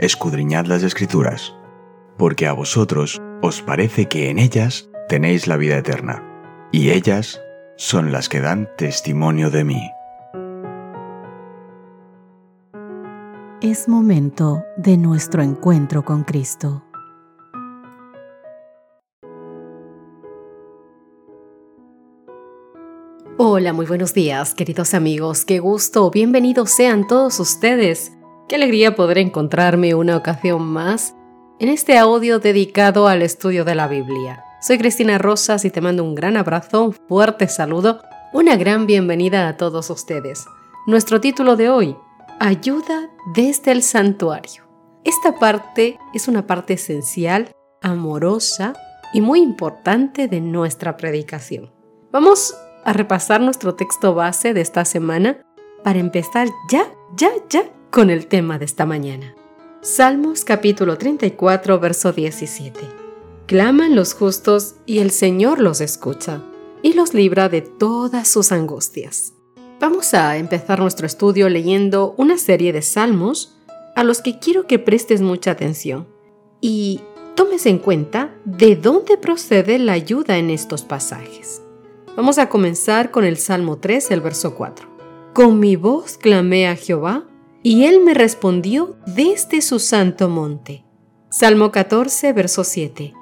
escudriñad las escrituras, porque a vosotros os parece que en ellas tenéis la vida eterna, y ellas son las que dan testimonio de mí. Es momento de nuestro encuentro con Cristo. Hola, muy buenos días, queridos amigos. Qué gusto, bienvenidos sean todos ustedes. Qué alegría poder encontrarme una ocasión más en este audio dedicado al estudio de la Biblia. Soy Cristina Rosas y te mando un gran abrazo, un fuerte saludo, una gran bienvenida a todos ustedes. Nuestro título de hoy, Ayuda desde el santuario. Esta parte es una parte esencial, amorosa y muy importante de nuestra predicación. Vamos a repasar nuestro texto base de esta semana para empezar ya, ya, ya con el tema de esta mañana. Salmos capítulo 34, verso 17. Claman los justos y el Señor los escucha y los libra de todas sus angustias. Vamos a empezar nuestro estudio leyendo una serie de salmos a los que quiero que prestes mucha atención y tomes en cuenta de dónde procede la ayuda en estos pasajes. Vamos a comenzar con el Salmo 3, el verso 4. Con mi voz clamé a Jehová, y él me respondió desde su santo monte. Salmo 14, verso 7.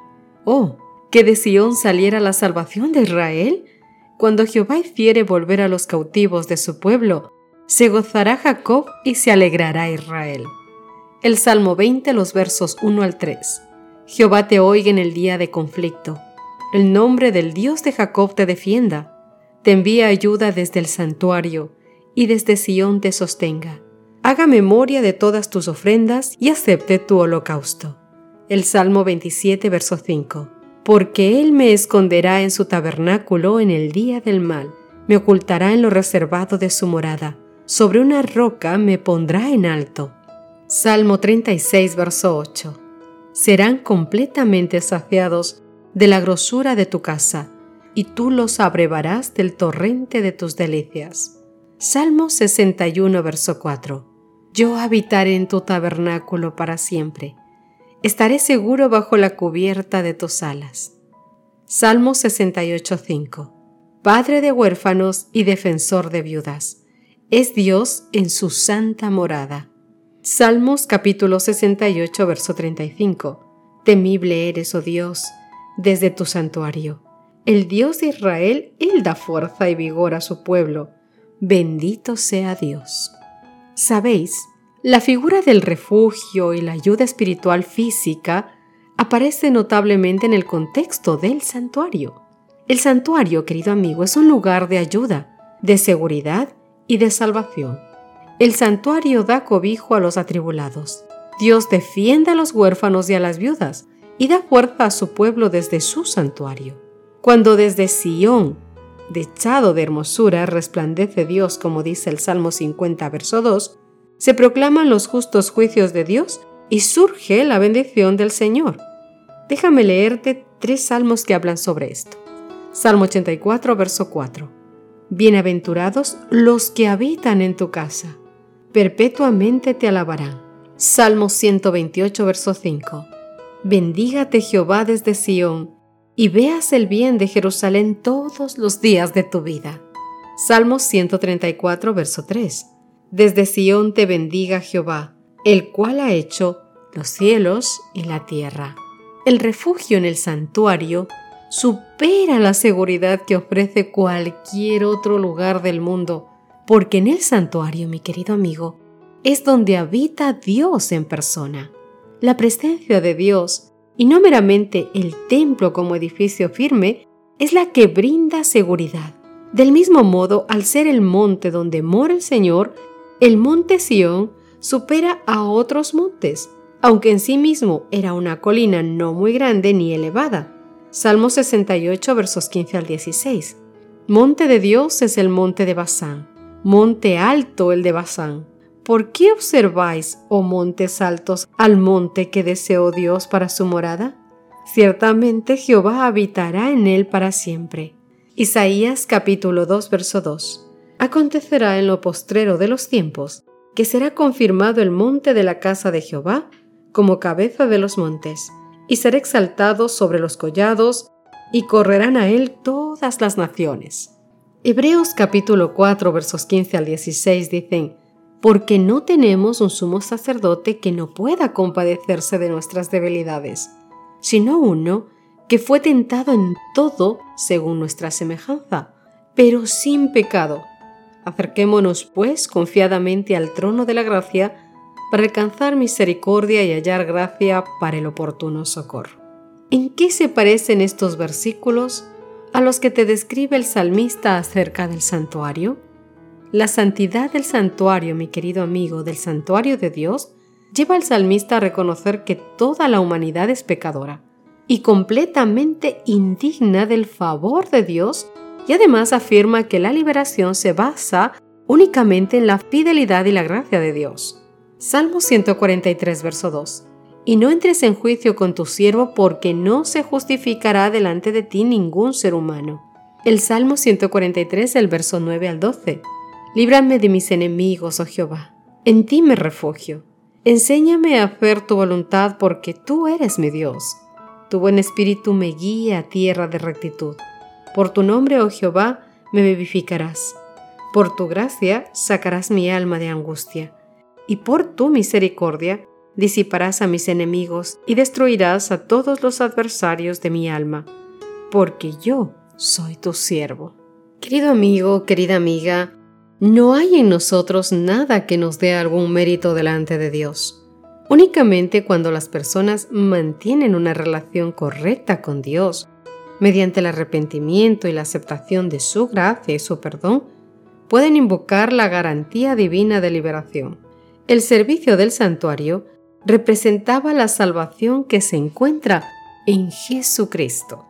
Oh, que de Sión saliera la salvación de Israel. Cuando Jehová hiciere volver a los cautivos de su pueblo, se gozará Jacob y se alegrará Israel. El Salmo 20, los versos 1 al 3. Jehová te oiga en el día de conflicto el nombre del Dios de Jacob te defienda, te envía ayuda desde el santuario y desde Sión te sostenga. Haga memoria de todas tus ofrendas y acepte tu holocausto. El Salmo 27, verso 5. Porque Él me esconderá en su tabernáculo en el día del mal, me ocultará en lo reservado de su morada, sobre una roca me pondrá en alto. Salmo 36, verso 8. Serán completamente saciados de la grosura de tu casa, y tú los abrevarás del torrente de tus delicias. Salmo 61, verso 4. Yo habitaré en tu tabernáculo para siempre. Estaré seguro bajo la cubierta de tus alas. Salmo 68, 5. Padre de huérfanos y defensor de viudas. Es Dios en su santa morada. Salmos capítulo 68, verso 35. Temible eres, oh Dios, desde tu santuario. El Dios de Israel, Él da fuerza y vigor a su pueblo. Bendito sea Dios. Sabéis, la figura del refugio y la ayuda espiritual física aparece notablemente en el contexto del santuario. El santuario, querido amigo, es un lugar de ayuda, de seguridad y de salvación. El santuario da cobijo a los atribulados. Dios defiende a los huérfanos y a las viudas y da fuerza a su pueblo desde su santuario. Cuando desde Sión, dechado de hermosura, resplandece Dios, como dice el Salmo 50, verso 2, se proclaman los justos juicios de Dios y surge la bendición del Señor. Déjame leerte tres salmos que hablan sobre esto. Salmo 84, verso 4. Bienaventurados los que habitan en tu casa, perpetuamente te alabarán. Salmo 128, verso 5. Bendígate Jehová desde Sión, y veas el bien de Jerusalén todos los días de tu vida. Salmos 134, verso 3. Desde Sión te bendiga Jehová, el cual ha hecho los cielos y la tierra. El refugio en el santuario supera la seguridad que ofrece cualquier otro lugar del mundo, porque en el santuario, mi querido amigo, es donde habita Dios en persona la presencia de Dios, y no meramente el templo como edificio firme, es la que brinda seguridad. Del mismo modo, al ser el monte donde mora el Señor, el monte Sión supera a otros montes, aunque en sí mismo era una colina no muy grande ni elevada. Salmo 68 versos 15 al 16. Monte de Dios es el monte de Basán, monte alto el de Basán. ¿Por qué observáis, oh montes altos, al monte que deseó Dios para su morada? Ciertamente Jehová habitará en él para siempre. Isaías capítulo 2 verso 2. Acontecerá en lo postrero de los tiempos que será confirmado el monte de la casa de Jehová como cabeza de los montes, y será exaltado sobre los collados, y correrán a él todas las naciones. Hebreos capítulo 4 versos 15 al 16 dicen, porque no tenemos un sumo sacerdote que no pueda compadecerse de nuestras debilidades, sino uno que fue tentado en todo según nuestra semejanza, pero sin pecado. Acerquémonos, pues, confiadamente al trono de la gracia para alcanzar misericordia y hallar gracia para el oportuno socorro. ¿En qué se parecen estos versículos a los que te describe el salmista acerca del santuario? La santidad del santuario, mi querido amigo, del santuario de Dios, lleva al salmista a reconocer que toda la humanidad es pecadora y completamente indigna del favor de Dios y además afirma que la liberación se basa únicamente en la fidelidad y la gracia de Dios. Salmo 143, verso 2. Y no entres en juicio con tu siervo porque no se justificará delante de ti ningún ser humano. El Salmo 143, el verso 9 al 12. Líbrame de mis enemigos, oh Jehová. En ti me refugio. Enséñame a hacer tu voluntad porque tú eres mi Dios. Tu buen espíritu me guía a tierra de rectitud. Por tu nombre, oh Jehová, me vivificarás. Por tu gracia sacarás mi alma de angustia. Y por tu misericordia disiparás a mis enemigos y destruirás a todos los adversarios de mi alma, porque yo soy tu siervo. Querido amigo, querida amiga, no hay en nosotros nada que nos dé algún mérito delante de Dios. Únicamente cuando las personas mantienen una relación correcta con Dios, mediante el arrepentimiento y la aceptación de su gracia y su perdón, pueden invocar la garantía divina de liberación. El servicio del santuario representaba la salvación que se encuentra en Jesucristo.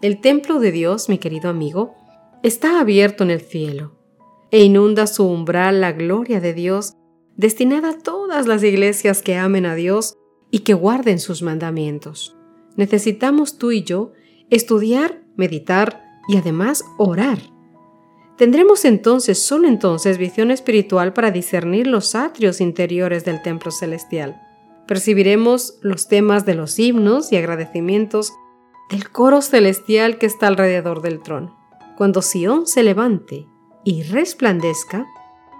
El templo de Dios, mi querido amigo, está abierto en el cielo e inunda su umbral la gloria de Dios destinada a todas las iglesias que amen a Dios y que guarden sus mandamientos. Necesitamos tú y yo estudiar, meditar y además orar. Tendremos entonces, solo entonces, visión espiritual para discernir los atrios interiores del templo celestial. Percibiremos los temas de los himnos y agradecimientos del coro celestial que está alrededor del trono. Cuando Sión se levante y resplandezca,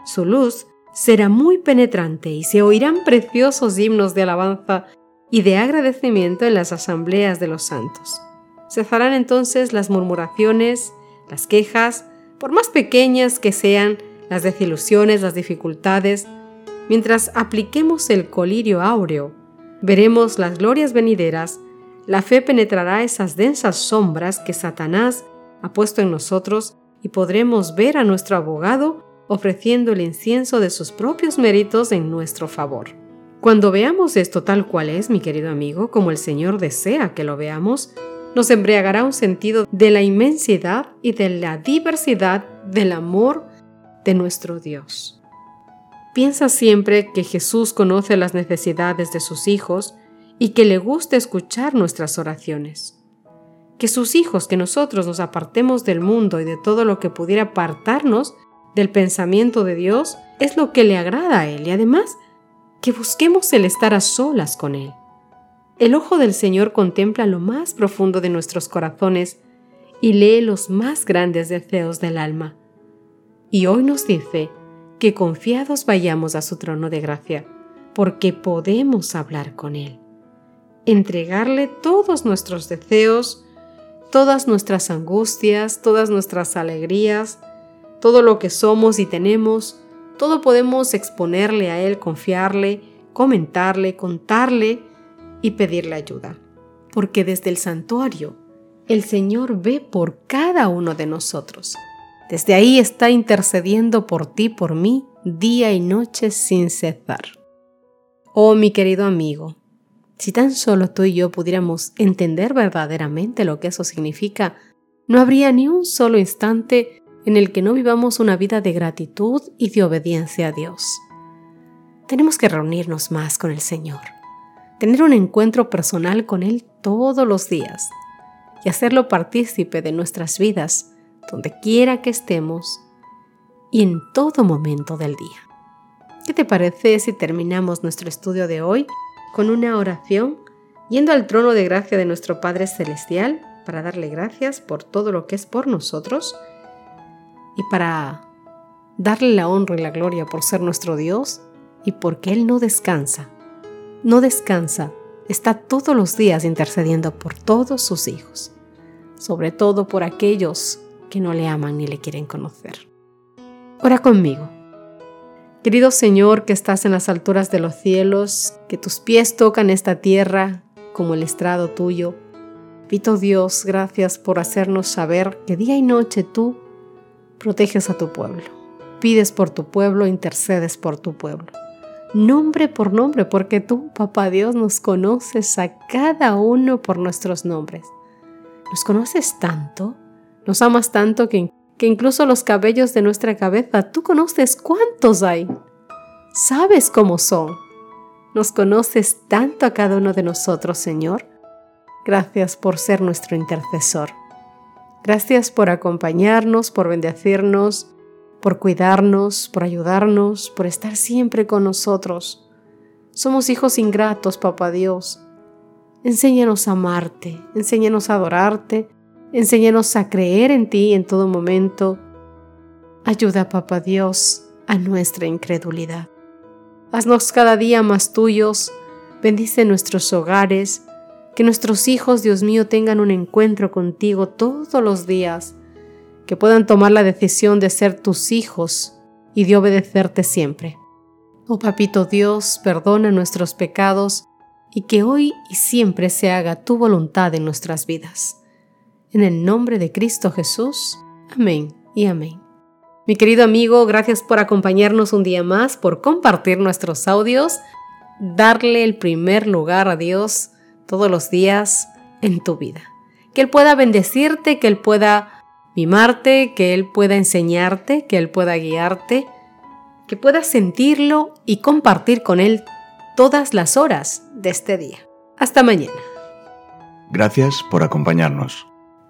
su luz será muy penetrante y se oirán preciosos himnos de alabanza y de agradecimiento en las asambleas de los santos. Cesarán entonces las murmuraciones, las quejas, por más pequeñas que sean las desilusiones, las dificultades, mientras apliquemos el colirio áureo, veremos las glorias venideras, la fe penetrará esas densas sombras que Satanás ha puesto en nosotros y podremos ver a nuestro abogado ofreciendo el incienso de sus propios méritos en nuestro favor. Cuando veamos esto tal cual es, mi querido amigo, como el Señor desea que lo veamos, nos embriagará un sentido de la inmensidad y de la diversidad del amor de nuestro Dios. Piensa siempre que Jesús conoce las necesidades de sus hijos y que le gusta escuchar nuestras oraciones. Que sus hijos, que nosotros nos apartemos del mundo y de todo lo que pudiera apartarnos del pensamiento de Dios es lo que le agrada a Él y además que busquemos el estar a solas con Él. El ojo del Señor contempla lo más profundo de nuestros corazones y lee los más grandes deseos del alma. Y hoy nos dice que confiados vayamos a su trono de gracia, porque podemos hablar con Él, entregarle todos nuestros deseos, todas nuestras angustias, todas nuestras alegrías, todo lo que somos y tenemos, todo podemos exponerle a Él, confiarle, comentarle, contarle y pedirle ayuda. Porque desde el santuario, el Señor ve por cada uno de nosotros. Desde ahí está intercediendo por ti, por mí, día y noche sin cesar. Oh mi querido amigo, si tan solo tú y yo pudiéramos entender verdaderamente lo que eso significa, no habría ni un solo instante en el que no vivamos una vida de gratitud y de obediencia a Dios. Tenemos que reunirnos más con el Señor, tener un encuentro personal con Él todos los días y hacerlo partícipe de nuestras vidas donde quiera que estemos y en todo momento del día. ¿Qué te parece si terminamos nuestro estudio de hoy con una oración, yendo al trono de gracia de nuestro Padre Celestial para darle gracias por todo lo que es por nosotros y para darle la honra y la gloria por ser nuestro Dios y porque Él no descansa. No descansa, está todos los días intercediendo por todos sus hijos, sobre todo por aquellos que no le aman ni le quieren conocer. Ora conmigo. Querido Señor que estás en las alturas de los cielos, que tus pies tocan esta tierra como el estrado tuyo, Pito Dios, gracias por hacernos saber que día y noche tú proteges a tu pueblo. Pides por tu pueblo, intercedes por tu pueblo. Nombre por nombre, porque tú, Papá Dios, nos conoces a cada uno por nuestros nombres. Nos conoces tanto, nos amas tanto que, que incluso los cabellos de nuestra cabeza, tú conoces cuántos hay. Sabes cómo son. Nos conoces tanto a cada uno de nosotros, Señor, Gracias por ser nuestro intercesor. Gracias por acompañarnos, por bendecirnos, por cuidarnos, por ayudarnos, por estar siempre con nosotros. Somos hijos ingratos, Papá Dios. Enséñanos a amarte, enséñanos a adorarte, enséñanos a creer en ti en todo momento. Ayuda, Papá Dios, a nuestra incredulidad. Haznos cada día más tuyos, bendice nuestros hogares, que nuestros hijos, Dios mío, tengan un encuentro contigo todos los días, que puedan tomar la decisión de ser tus hijos y de obedecerte siempre. Oh Papito Dios, perdona nuestros pecados y que hoy y siempre se haga tu voluntad en nuestras vidas. En el nombre de Cristo Jesús. Amén y amén. Mi querido amigo, gracias por acompañarnos un día más, por compartir nuestros audios, darle el primer lugar a Dios todos los días en tu vida. Que Él pueda bendecirte, que Él pueda mimarte, que Él pueda enseñarte, que Él pueda guiarte, que puedas sentirlo y compartir con Él todas las horas de este día. Hasta mañana. Gracias por acompañarnos.